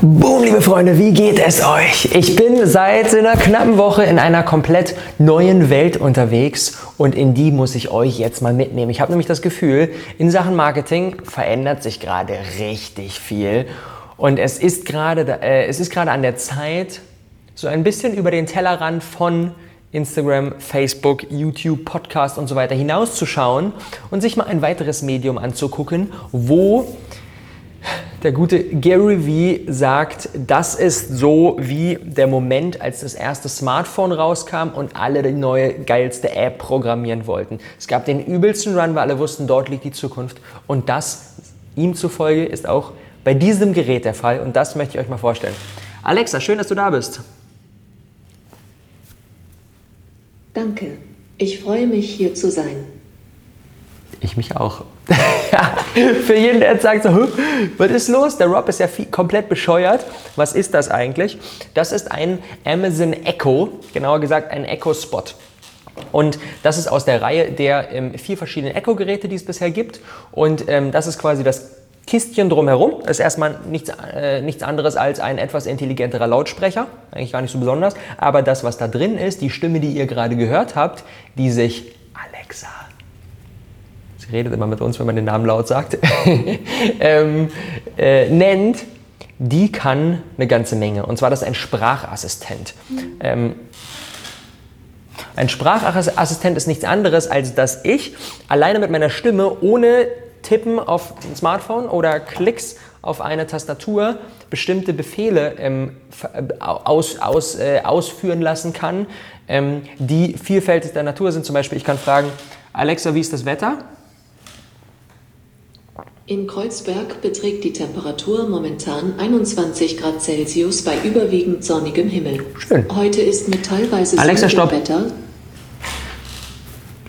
Boom, liebe Freunde, wie geht es euch? Ich bin seit einer knappen Woche in einer komplett neuen Welt unterwegs und in die muss ich euch jetzt mal mitnehmen. Ich habe nämlich das Gefühl, in Sachen Marketing verändert sich gerade richtig viel und es ist gerade äh, es ist gerade an der Zeit, so ein bisschen über den Tellerrand von Instagram, Facebook, YouTube, Podcast und so weiter hinauszuschauen und sich mal ein weiteres Medium anzugucken, wo der gute Gary Vee sagt, das ist so wie der Moment, als das erste Smartphone rauskam und alle die neue geilste App programmieren wollten. Es gab den übelsten Run, weil alle wussten, dort liegt die Zukunft. Und das ihm zufolge ist auch bei diesem Gerät der Fall. Und das möchte ich euch mal vorstellen. Alexa, schön, dass du da bist. Danke. Ich freue mich, hier zu sein. Ich mich auch. Für jeden, der jetzt sagt, so, was ist los? Der Rob ist ja viel, komplett bescheuert. Was ist das eigentlich? Das ist ein Amazon Echo, genauer gesagt ein Echo Spot. Und das ist aus der Reihe der ähm, vier verschiedenen Echo-Geräte, die es bisher gibt. Und ähm, das ist quasi das Kistchen drumherum. Das ist erstmal nichts, äh, nichts anderes als ein etwas intelligenterer Lautsprecher. Eigentlich gar nicht so besonders. Aber das, was da drin ist, die Stimme, die ihr gerade gehört habt, die sich Alexa redet immer mit uns, wenn man den Namen laut sagt, ähm, äh, nennt, die kann eine ganze Menge. Und zwar das ist ein Sprachassistent. Ähm, ein Sprachassistent ist nichts anderes, als dass ich alleine mit meiner Stimme ohne Tippen auf ein Smartphone oder Klicks auf eine Tastatur bestimmte Befehle ähm, aus, aus, äh, ausführen lassen kann, ähm, die vielfältig der Natur sind. Zum Beispiel, ich kann fragen, Alexa, wie ist das Wetter? In Kreuzberg beträgt die Temperatur momentan 21 Grad Celsius bei überwiegend sonnigem Himmel. Schön. Heute ist mit teilweise Alexa, stopp. Wetter.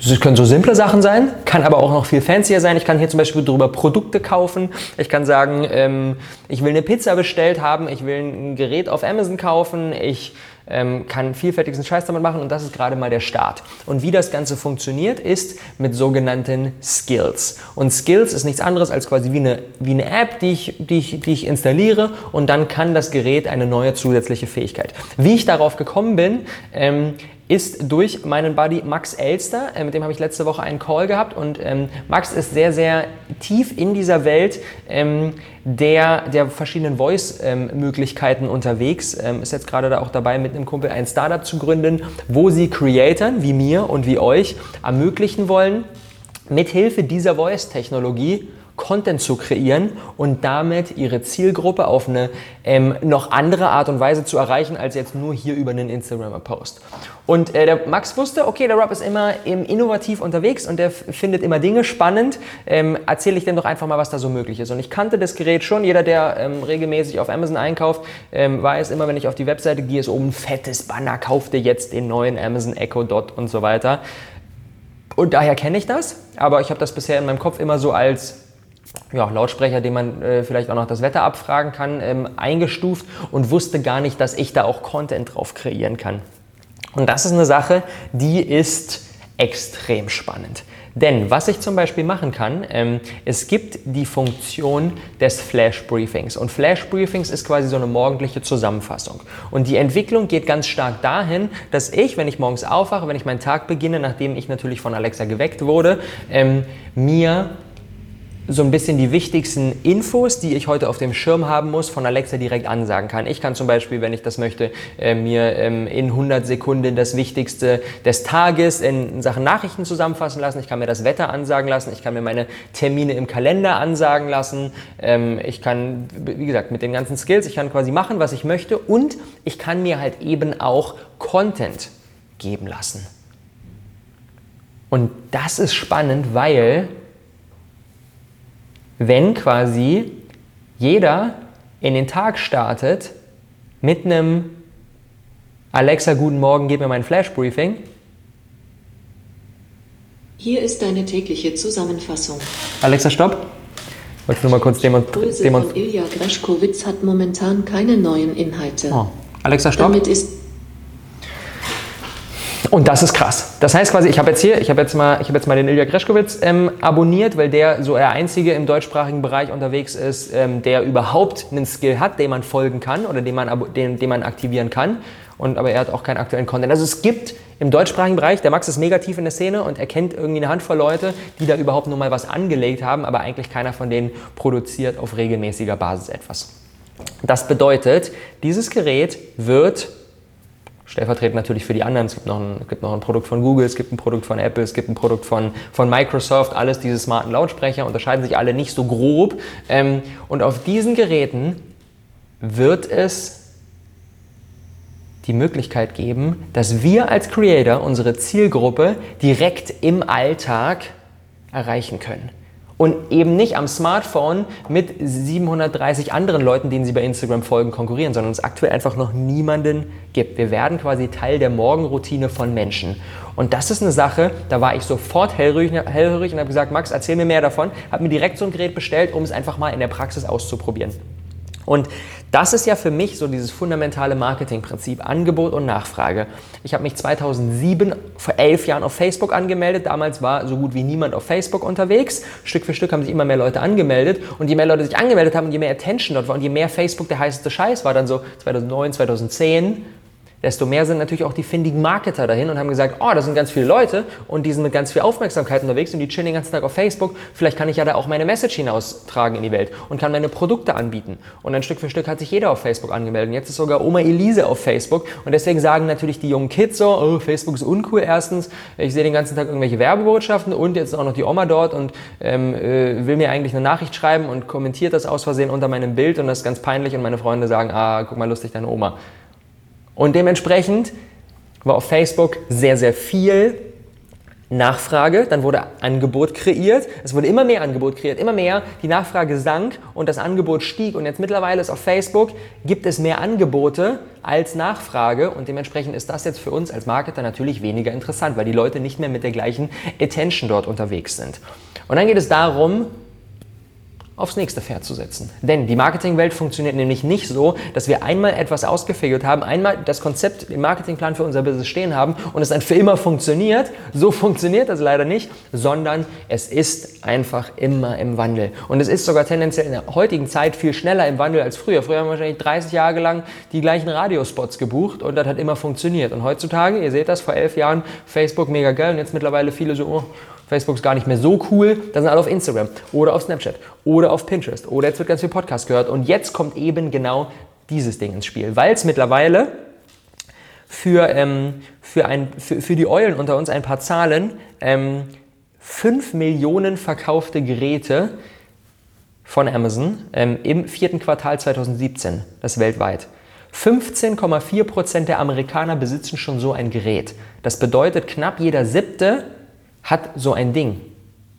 Das können so simple Sachen sein, kann aber auch noch viel fancier sein. Ich kann hier zum Beispiel darüber Produkte kaufen. Ich kann sagen, ähm, ich will eine Pizza bestellt haben, ich will ein Gerät auf Amazon kaufen, ich ähm, kann vielfältigsten Scheiß damit machen und das ist gerade mal der Start. Und wie das Ganze funktioniert, ist mit sogenannten Skills. Und Skills ist nichts anderes als quasi wie eine, wie eine App, die ich, die, ich, die ich installiere und dann kann das Gerät eine neue zusätzliche Fähigkeit. Wie ich darauf gekommen bin, ähm, ist durch meinen Buddy Max Elster. Äh, mit dem habe ich letzte Woche einen Call gehabt und ähm, Max ist sehr, sehr tief in dieser Welt ähm, der, der verschiedenen Voice-Möglichkeiten ähm, unterwegs. Ist jetzt gerade da auch dabei, mit einem Kumpel ein Startup zu gründen, wo sie Creatoren wie mir und wie euch ermöglichen wollen, mithilfe dieser Voice-Technologie Content zu kreieren und damit ihre Zielgruppe auf eine ähm, noch andere Art und Weise zu erreichen, als jetzt nur hier über einen Instagram-Post. Und äh, der Max wusste, okay, der Rob ist immer ähm, innovativ unterwegs und der findet immer Dinge spannend. Ähm, Erzähle ich dem doch einfach mal, was da so möglich ist. Und ich kannte das Gerät schon. Jeder, der ähm, regelmäßig auf Amazon einkauft, ähm, weiß immer, wenn ich auf die Webseite gehe, ist oben ein fettes Banner, kauf dir jetzt den neuen Amazon Echo Dot und so weiter. Und daher kenne ich das, aber ich habe das bisher in meinem Kopf immer so als ja, Lautsprecher, den man äh, vielleicht auch noch das Wetter abfragen kann, ähm, eingestuft und wusste gar nicht, dass ich da auch Content drauf kreieren kann. Und das ist eine Sache, die ist extrem spannend. Denn was ich zum Beispiel machen kann, ähm, es gibt die Funktion des Flash Briefings. Und Flash Briefings ist quasi so eine morgendliche Zusammenfassung. Und die Entwicklung geht ganz stark dahin, dass ich, wenn ich morgens aufwache, wenn ich meinen Tag beginne, nachdem ich natürlich von Alexa geweckt wurde, ähm, mir so ein bisschen die wichtigsten Infos, die ich heute auf dem Schirm haben muss, von Alexa direkt ansagen kann. Ich kann zum Beispiel, wenn ich das möchte, äh, mir ähm, in 100 Sekunden das Wichtigste des Tages in Sachen Nachrichten zusammenfassen lassen. Ich kann mir das Wetter ansagen lassen. Ich kann mir meine Termine im Kalender ansagen lassen. Ähm, ich kann, wie gesagt, mit den ganzen Skills, ich kann quasi machen, was ich möchte und ich kann mir halt eben auch Content geben lassen. Und das ist spannend, weil wenn quasi jeder in den Tag startet mit einem Alexa, guten Morgen, gib mir mein Flash-Briefing. Hier ist deine tägliche Zusammenfassung. Alexa, stopp. Ich wollte nur mal kurz demonstrieren. Demon Ilja Greschkowitz hat momentan keine neuen Inhalte. Oh. Alexa, stopp. Damit ist und das ist krass. Das heißt quasi, ich habe jetzt hier, ich habe jetzt mal, ich habe jetzt mal den Ilja Greschkowitz ähm, abonniert, weil der so der einzige im deutschsprachigen Bereich unterwegs ist, ähm, der überhaupt einen Skill hat, dem man folgen kann oder den man, den, den man aktivieren kann. Und aber er hat auch keinen aktuellen Content. Also es gibt im deutschsprachigen Bereich, der Max ist mega tief in der Szene und er kennt irgendwie eine Handvoll Leute, die da überhaupt nur mal was angelegt haben, aber eigentlich keiner von denen produziert auf regelmäßiger Basis etwas. Das bedeutet, dieses Gerät wird stellvertretend natürlich für die anderen. Es gibt noch, ein, es gibt noch ein Produkt von Google, es gibt ein Produkt von Apple, es gibt ein Produkt von, von Microsoft, alles diese smarten Lautsprecher, unterscheiden sich alle nicht so grob. Ähm, und auf diesen Geräten wird es die Möglichkeit geben, dass wir als Creator unsere Zielgruppe direkt im Alltag erreichen können und eben nicht am Smartphone mit 730 anderen Leuten, denen sie bei Instagram folgen, konkurrieren, sondern es aktuell einfach noch niemanden gibt. Wir werden quasi Teil der Morgenroutine von Menschen. Und das ist eine Sache, da war ich sofort hellhörig, hellhörig und habe gesagt, Max, erzähl mir mehr davon. Habe mir direkt so ein Gerät bestellt, um es einfach mal in der Praxis auszuprobieren. Und das ist ja für mich so dieses fundamentale Marketingprinzip, Angebot und Nachfrage. Ich habe mich 2007, vor elf Jahren auf Facebook angemeldet. Damals war so gut wie niemand auf Facebook unterwegs. Stück für Stück haben sich immer mehr Leute angemeldet. Und je mehr Leute sich angemeldet haben und je mehr Attention dort war und je mehr Facebook der heißeste Scheiß war, dann so 2009, 2010, desto mehr sind natürlich auch die findigen Marketer dahin und haben gesagt, oh, da sind ganz viele Leute und die sind mit ganz viel Aufmerksamkeit unterwegs und die chillen den ganzen Tag auf Facebook. Vielleicht kann ich ja da auch meine Message hinaustragen in die Welt und kann meine Produkte anbieten. Und dann Stück für Stück hat sich jeder auf Facebook angemeldet. Und jetzt ist sogar Oma Elise auf Facebook. Und deswegen sagen natürlich die jungen Kids so, oh, Facebook ist uncool erstens. Ich sehe den ganzen Tag irgendwelche Werbebotschaften und jetzt auch noch die Oma dort und ähm, äh, will mir eigentlich eine Nachricht schreiben und kommentiert das aus Versehen unter meinem Bild und das ist ganz peinlich und meine Freunde sagen, ah, guck mal lustig, deine Oma. Und dementsprechend war auf Facebook sehr, sehr viel Nachfrage, dann wurde Angebot kreiert, es wurde immer mehr Angebot kreiert, immer mehr, die Nachfrage sank und das Angebot stieg. Und jetzt mittlerweile ist auf Facebook, gibt es mehr Angebote als Nachfrage. Und dementsprechend ist das jetzt für uns als Marketer natürlich weniger interessant, weil die Leute nicht mehr mit der gleichen Attention dort unterwegs sind. Und dann geht es darum, aufs nächste Pferd zu setzen. Denn die Marketingwelt funktioniert nämlich nicht so, dass wir einmal etwas ausgefigert haben, einmal das Konzept, den Marketingplan für unser Business stehen haben und es dann für immer funktioniert. So funktioniert das leider nicht, sondern es ist einfach immer im Wandel. Und es ist sogar tendenziell in der heutigen Zeit viel schneller im Wandel als früher. Früher haben wir wahrscheinlich 30 Jahre lang die gleichen Radiospots gebucht und das hat immer funktioniert. Und heutzutage, ihr seht das, vor elf Jahren Facebook mega geil und jetzt mittlerweile viele so, oh, Facebook ist gar nicht mehr so cool, dann sind alle auf Instagram oder auf Snapchat oder auf Pinterest oder jetzt wird ganz viel Podcast gehört und jetzt kommt eben genau dieses Ding ins Spiel, weil es mittlerweile für, ähm, für, ein, für, für die Eulen unter uns ein paar Zahlen, ähm, 5 Millionen verkaufte Geräte von Amazon ähm, im vierten Quartal 2017, das weltweit. 15,4% der Amerikaner besitzen schon so ein Gerät. Das bedeutet, knapp jeder siebte hat so ein Ding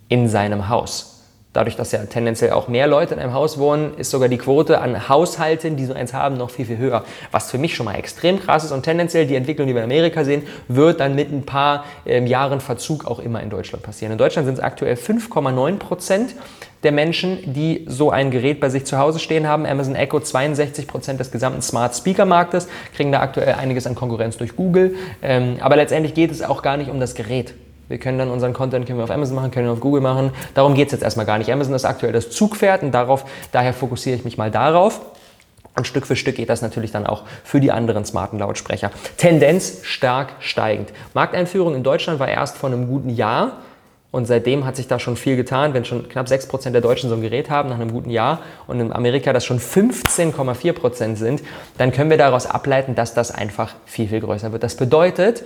in seinem Haus. Dadurch, dass ja tendenziell auch mehr Leute in einem Haus wohnen, ist sogar die Quote an Haushalten, die so eins haben, noch viel, viel höher. Was für mich schon mal extrem krass ist und tendenziell die Entwicklung, die wir in Amerika sehen, wird dann mit ein paar ähm, Jahren Verzug auch immer in Deutschland passieren. In Deutschland sind es aktuell 5,9 Prozent der Menschen, die so ein Gerät bei sich zu Hause stehen haben. Amazon Echo 62 Prozent des gesamten Smart Speaker Marktes, kriegen da aktuell einiges an Konkurrenz durch Google. Ähm, aber letztendlich geht es auch gar nicht um das Gerät. Wir können dann unseren Content können wir auf Amazon machen, können wir auf Google machen. Darum geht es jetzt erstmal gar nicht. Amazon ist aktuell das Zugpferd und darauf, daher fokussiere ich mich mal darauf. Und Stück für Stück geht das natürlich dann auch für die anderen smarten Lautsprecher. Tendenz stark steigend. Markteinführung in Deutschland war erst vor einem guten Jahr. Und seitdem hat sich da schon viel getan. Wenn schon knapp 6% der Deutschen so ein Gerät haben nach einem guten Jahr und in Amerika das schon 15,4% sind, dann können wir daraus ableiten, dass das einfach viel, viel größer wird. Das bedeutet,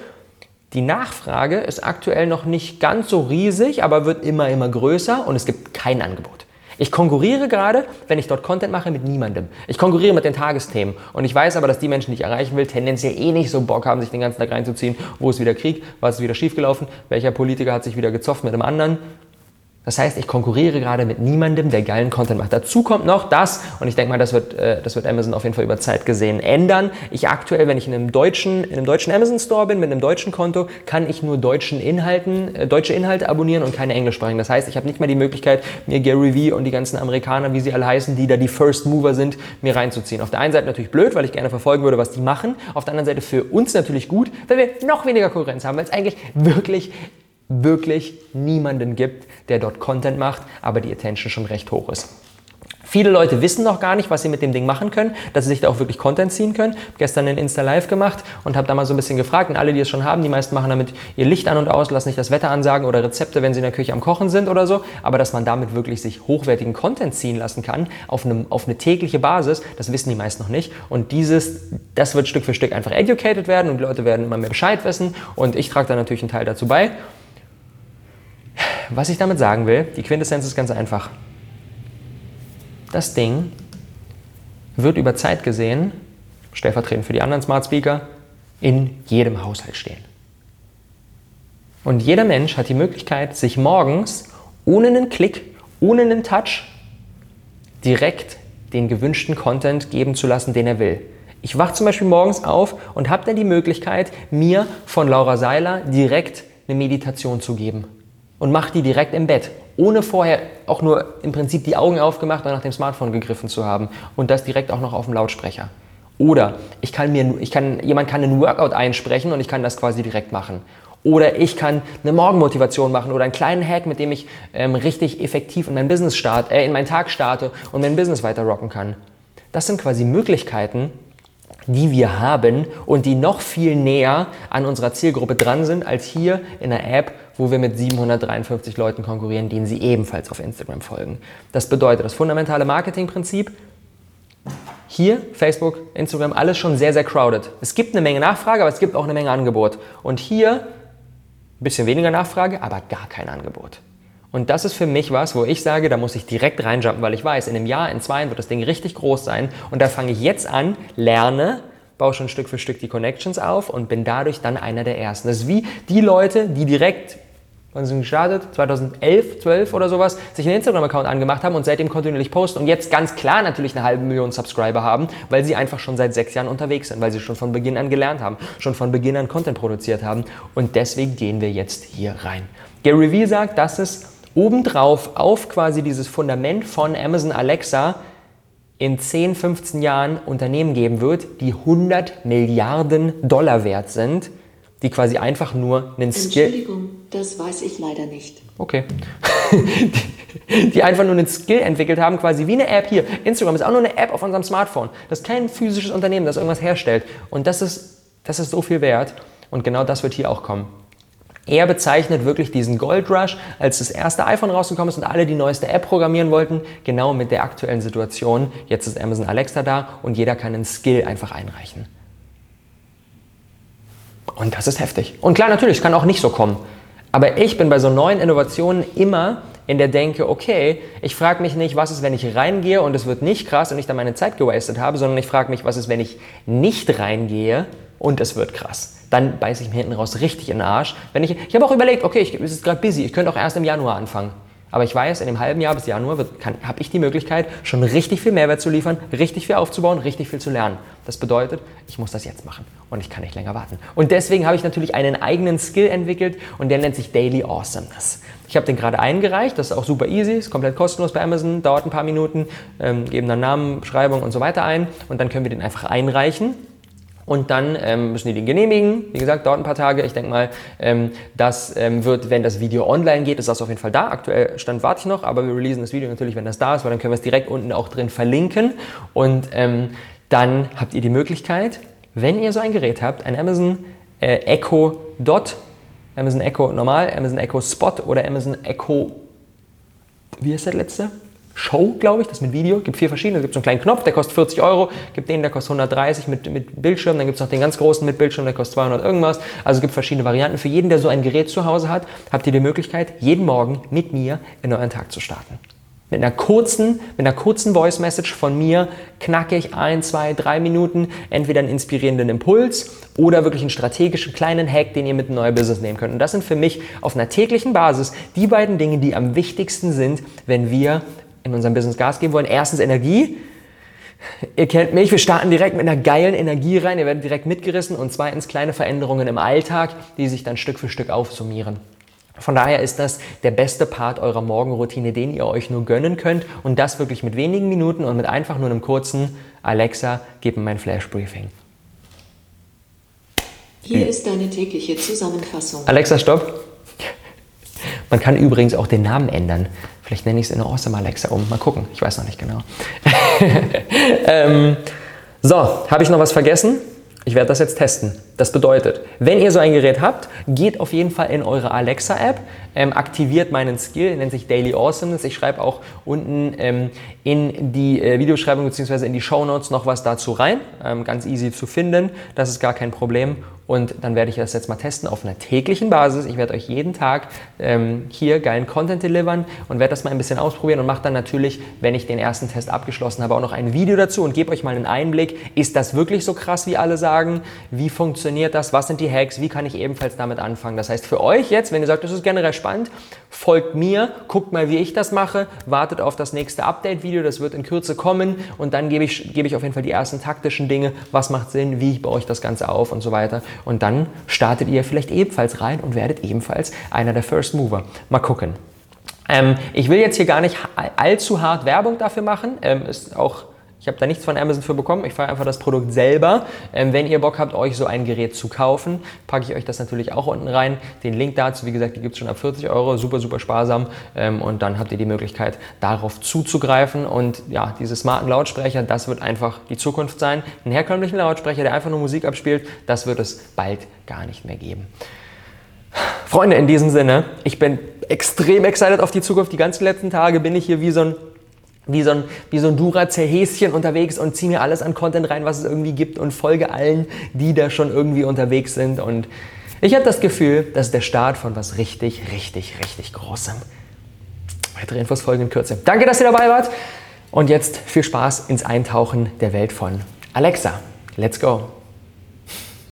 die Nachfrage ist aktuell noch nicht ganz so riesig, aber wird immer, immer größer und es gibt kein Angebot. Ich konkurriere gerade, wenn ich dort Content mache, mit niemandem. Ich konkurriere mit den Tagesthemen. Und ich weiß aber, dass die Menschen, die ich erreichen will, tendenziell eh nicht so Bock haben, sich den ganzen Tag reinzuziehen. Wo ist wieder Krieg? Was ist wieder schiefgelaufen? Welcher Politiker hat sich wieder gezofft mit dem anderen? Das heißt, ich konkurriere gerade mit niemandem, der geilen Content macht. Dazu kommt noch das, und ich denke mal, das wird, äh, das wird Amazon auf jeden Fall über Zeit gesehen ändern. Ich aktuell, wenn ich in einem deutschen, in einem deutschen Amazon Store bin, mit einem deutschen Konto, kann ich nur deutschen Inhalten, äh, deutsche Inhalte abonnieren und keine englischsprachigen. Das heißt, ich habe nicht mal die Möglichkeit, mir Gary Vee und die ganzen Amerikaner, wie sie alle heißen, die da die First Mover sind, mir reinzuziehen. Auf der einen Seite natürlich blöd, weil ich gerne verfolgen würde, was die machen. Auf der anderen Seite für uns natürlich gut, weil wir noch weniger Konkurrenz haben, weil es eigentlich wirklich wirklich niemanden gibt, der dort Content macht, aber die Attention schon recht hoch ist. Viele Leute wissen noch gar nicht, was sie mit dem Ding machen können, dass sie sich da auch wirklich Content ziehen können. Habe gestern einen Insta Live gemacht und habe da mal so ein bisschen gefragt und alle, die es schon haben, die meisten machen damit ihr Licht an und aus, lassen nicht das Wetter ansagen oder Rezepte, wenn sie in der Küche am Kochen sind oder so. Aber dass man damit wirklich sich hochwertigen Content ziehen lassen kann auf, einem, auf eine tägliche Basis, das wissen die meisten noch nicht. Und dieses, das wird Stück für Stück einfach educated werden und die Leute werden immer mehr Bescheid wissen und ich trage da natürlich einen Teil dazu bei. Was ich damit sagen will, die Quintessenz ist ganz einfach. Das Ding wird über Zeit gesehen, stellvertretend für die anderen Smart Speaker, in jedem Haushalt stehen. Und jeder Mensch hat die Möglichkeit, sich morgens ohne einen Klick, ohne einen Touch direkt den gewünschten Content geben zu lassen, den er will. Ich wache zum Beispiel morgens auf und habe dann die Möglichkeit, mir von Laura Seiler direkt eine Meditation zu geben und mache die direkt im Bett, ohne vorher auch nur im Prinzip die Augen aufgemacht und nach dem Smartphone gegriffen zu haben und das direkt auch noch auf dem Lautsprecher. Oder ich kann mir, ich kann, jemand kann einen Workout einsprechen und ich kann das quasi direkt machen. Oder ich kann eine Morgenmotivation machen oder einen kleinen Hack, mit dem ich ähm, richtig effektiv in mein Business start, äh, in meinen Tag starte und mein Business weiter rocken kann. Das sind quasi Möglichkeiten, die wir haben und die noch viel näher an unserer Zielgruppe dran sind als hier in der App, wo wir mit 753 Leuten konkurrieren, denen sie ebenfalls auf Instagram folgen. Das bedeutet, das fundamentale Marketingprinzip, hier, Facebook, Instagram, alles schon sehr, sehr crowded. Es gibt eine Menge Nachfrage, aber es gibt auch eine Menge Angebot. Und hier ein bisschen weniger Nachfrage, aber gar kein Angebot. Und das ist für mich was, wo ich sage, da muss ich direkt reinjumpen, weil ich weiß, in einem Jahr, in zwei wird das Ding richtig groß sein. Und da fange ich jetzt an, lerne, baue schon Stück für Stück die Connections auf und bin dadurch dann einer der Ersten. Das ist wie die Leute, die direkt, wann sind gestartet? 2011, 12 oder sowas, sich einen Instagram-Account angemacht haben und seitdem kontinuierlich posten und jetzt ganz klar natürlich eine halbe Million Subscriber haben, weil sie einfach schon seit sechs Jahren unterwegs sind, weil sie schon von Beginn an gelernt haben, schon von Beginn an Content produziert haben. Und deswegen gehen wir jetzt hier rein. Gary Vee sagt, dass es obendrauf auf quasi dieses Fundament von Amazon Alexa in 10, 15 Jahren Unternehmen geben wird, die 100 Milliarden Dollar wert sind, die quasi einfach nur einen Skill. Entschuldigung, das weiß ich leider nicht. Okay. die, die einfach nur einen Skill entwickelt haben, quasi wie eine App hier. Instagram ist auch nur eine App auf unserem Smartphone. Das ist kein physisches Unternehmen, das irgendwas herstellt. Und das ist, das ist so viel wert. Und genau das wird hier auch kommen. Er bezeichnet wirklich diesen Gold Rush, als das erste iPhone rausgekommen ist und alle die neueste App programmieren wollten, genau mit der aktuellen Situation. Jetzt ist Amazon Alexa da und jeder kann einen Skill einfach einreichen. Und das ist heftig. Und klar, natürlich, es kann auch nicht so kommen. Aber ich bin bei so neuen Innovationen immer in der Denke, okay, ich frage mich nicht, was ist, wenn ich reingehe und es wird nicht krass und ich dann meine Zeit gewastet habe, sondern ich frage mich, was ist, wenn ich nicht reingehe und es wird krass. Dann beiße ich mir hinten raus richtig in den Arsch. Wenn ich ich habe auch überlegt, okay, ich, es ist gerade busy, ich könnte auch erst im Januar anfangen. Aber ich weiß, in dem halben Jahr bis Januar habe ich die Möglichkeit, schon richtig viel Mehrwert zu liefern, richtig viel aufzubauen, richtig viel zu lernen. Das bedeutet, ich muss das jetzt machen und ich kann nicht länger warten. Und deswegen habe ich natürlich einen eigenen Skill entwickelt und der nennt sich Daily Awesomeness. Ich habe den gerade eingereicht, das ist auch super easy, ist komplett kostenlos bei Amazon, dauert ein paar Minuten, ähm, geben dann Namen, Beschreibung und so weiter ein und dann können wir den einfach einreichen und dann ähm, müssen die den genehmigen. Wie gesagt, dauert ein paar Tage. Ich denke mal, ähm, das ähm, wird, wenn das Video online geht, ist das auf jeden Fall da. Aktuell Stand warte ich noch, aber wir releasen das Video natürlich, wenn das da ist, weil dann können wir es direkt unten auch drin verlinken. Und ähm, dann habt ihr die Möglichkeit, wenn ihr so ein Gerät habt, ein Amazon äh, Echo Dot, Amazon Echo Normal, Amazon Echo Spot oder Amazon Echo, wie ist das letzte? Show, glaube ich, das mit Video. Gibt vier verschiedene. Es gibt so einen kleinen Knopf, der kostet 40 Euro. Gibt den, der kostet 130 mit, mit Bildschirm. Dann gibt es noch den ganz großen mit Bildschirm, der kostet 200 irgendwas. Also es gibt verschiedene Varianten. Für jeden, der so ein Gerät zu Hause hat, habt ihr die Möglichkeit, jeden Morgen mit mir in euren Tag zu starten. Mit einer kurzen, mit einer kurzen Voice Message von mir knacke ich ein, zwei, drei Minuten entweder einen inspirierenden Impuls oder wirklich einen strategischen kleinen Hack, den ihr mit in euer Business nehmen könnt. Und das sind für mich auf einer täglichen Basis die beiden Dinge, die am wichtigsten sind, wenn wir in unserem Business Gas geben wollen. Erstens Energie. Ihr kennt mich, wir starten direkt mit einer geilen Energie rein, ihr werdet direkt mitgerissen und zweitens kleine Veränderungen im Alltag, die sich dann Stück für Stück aufsummieren. Von daher ist das der beste Part eurer Morgenroutine, den ihr euch nur gönnen könnt und das wirklich mit wenigen Minuten und mit einfach nur einem kurzen Alexa, gib mir mein Flash Briefing. Hier ist deine tägliche Zusammenfassung. Alexa, stopp. Man kann übrigens auch den Namen ändern. Vielleicht nenne ich es in Awesome Alexa um. Mal gucken. Ich weiß noch nicht genau. ähm, so, habe ich noch was vergessen? Ich werde das jetzt testen. Das bedeutet, wenn ihr so ein Gerät habt, geht auf jeden Fall in eure Alexa-App, ähm, aktiviert meinen Skill, nennt sich Daily Awesomeness. Ich schreibe auch unten ähm, in die äh, Videobeschreibung bzw. in die Show Notes noch was dazu rein. Ähm, ganz easy zu finden, das ist gar kein Problem. Und dann werde ich das jetzt mal testen auf einer täglichen Basis. Ich werde euch jeden Tag ähm, hier geilen Content delivern und werde das mal ein bisschen ausprobieren und mache dann natürlich, wenn ich den ersten Test abgeschlossen habe, auch noch ein Video dazu und gebe euch mal einen Einblick. Ist das wirklich so krass, wie alle sagen? Wie funktioniert das? Was sind die Hacks? Wie kann ich ebenfalls damit anfangen? Das heißt, für euch jetzt, wenn ihr sagt, das ist generell spannend, folgt mir, guckt mal, wie ich das mache, wartet auf das nächste Update-Video, das wird in Kürze kommen und dann gebe ich, gebe ich auf jeden Fall die ersten taktischen Dinge, was macht Sinn, wie baue ich das Ganze auf und so weiter. Und dann startet ihr vielleicht ebenfalls rein und werdet ebenfalls einer der First Mover. Mal gucken. Ähm, ich will jetzt hier gar nicht allzu hart Werbung dafür machen. Ähm, ist auch ich habe da nichts von Amazon für bekommen. Ich fahre einfach das Produkt selber. Ähm, wenn ihr Bock habt, euch so ein Gerät zu kaufen, packe ich euch das natürlich auch unten rein. Den Link dazu, wie gesagt, gibt es schon ab 40 Euro. Super, super sparsam. Ähm, und dann habt ihr die Möglichkeit, darauf zuzugreifen. Und ja, diese smarten Lautsprecher, das wird einfach die Zukunft sein. Einen herkömmlichen Lautsprecher, der einfach nur Musik abspielt, das wird es bald gar nicht mehr geben. Freunde, in diesem Sinne, ich bin extrem excited auf die Zukunft. Die ganzen letzten Tage bin ich hier wie so ein wie so ein, wie so ein Duracell-Häschen unterwegs und ziehe mir alles an Content rein, was es irgendwie gibt und folge allen, die da schon irgendwie unterwegs sind. Und ich habe das Gefühl, das ist der Start von was richtig, richtig, richtig Großem. Weitere Infos folgen in Kürze. Danke, dass ihr dabei wart. Und jetzt viel Spaß ins Eintauchen der Welt von Alexa. Let's go!